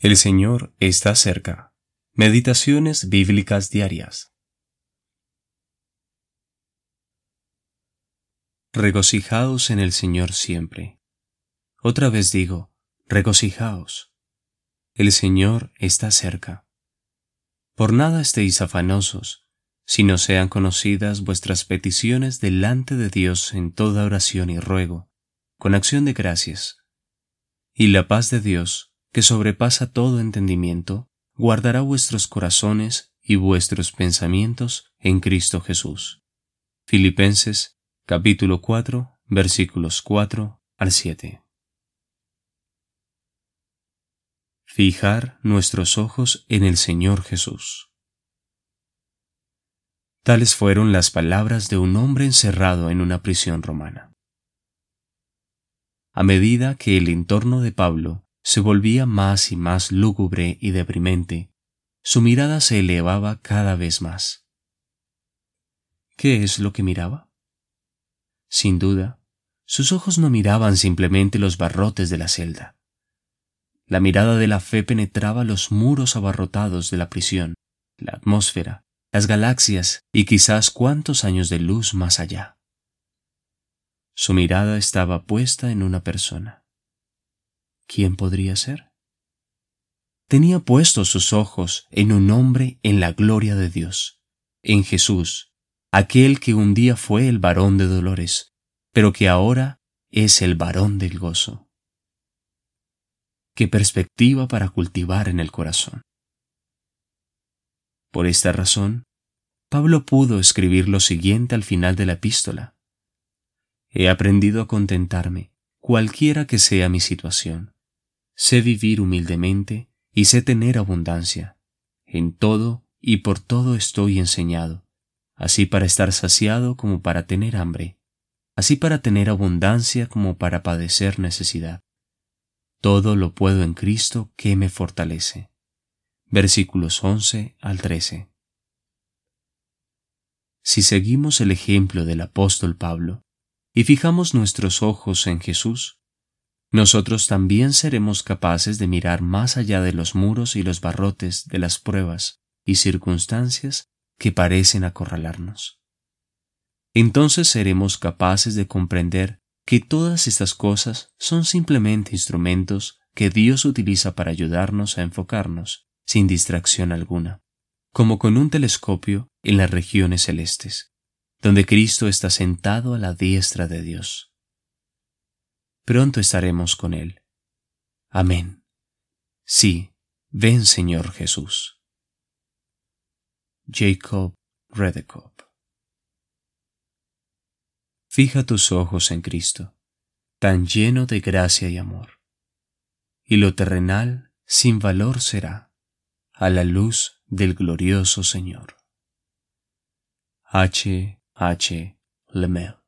El Señor está cerca. Meditaciones bíblicas diarias. Regocijaos en el Señor siempre. Otra vez digo, regocijaos. El Señor está cerca. Por nada estéis afanosos, sino sean conocidas vuestras peticiones delante de Dios en toda oración y ruego, con acción de gracias. Y la paz de Dios, que sobrepasa todo entendimiento, guardará vuestros corazones y vuestros pensamientos en Cristo Jesús. Filipenses capítulo 4 versículos 4 al 7. Fijar nuestros ojos en el Señor Jesús. Tales fueron las palabras de un hombre encerrado en una prisión romana. A medida que el entorno de Pablo se volvía más y más lúgubre y deprimente. Su mirada se elevaba cada vez más. ¿Qué es lo que miraba? Sin duda, sus ojos no miraban simplemente los barrotes de la celda. La mirada de la fe penetraba los muros abarrotados de la prisión, la atmósfera, las galaxias y quizás cuántos años de luz más allá. Su mirada estaba puesta en una persona. ¿Quién podría ser? Tenía puestos sus ojos en un hombre en la gloria de Dios, en Jesús, aquel que un día fue el varón de dolores, pero que ahora es el varón del gozo. Qué perspectiva para cultivar en el corazón. Por esta razón, Pablo pudo escribir lo siguiente al final de la epístola. He aprendido a contentarme, cualquiera que sea mi situación sé vivir humildemente y sé tener abundancia. En todo y por todo estoy enseñado, así para estar saciado como para tener hambre, así para tener abundancia como para padecer necesidad. Todo lo puedo en Cristo que me fortalece. Versículos 11 al 13. Si seguimos el ejemplo del apóstol Pablo y fijamos nuestros ojos en Jesús, nosotros también seremos capaces de mirar más allá de los muros y los barrotes de las pruebas y circunstancias que parecen acorralarnos. Entonces seremos capaces de comprender que todas estas cosas son simplemente instrumentos que Dios utiliza para ayudarnos a enfocarnos, sin distracción alguna, como con un telescopio en las regiones celestes, donde Cristo está sentado a la diestra de Dios pronto estaremos con Él. Amén. Sí, ven Señor Jesús. Jacob Redekop Fija tus ojos en Cristo, tan lleno de gracia y amor, y lo terrenal sin valor será a la luz del glorioso Señor. H. H. Lemel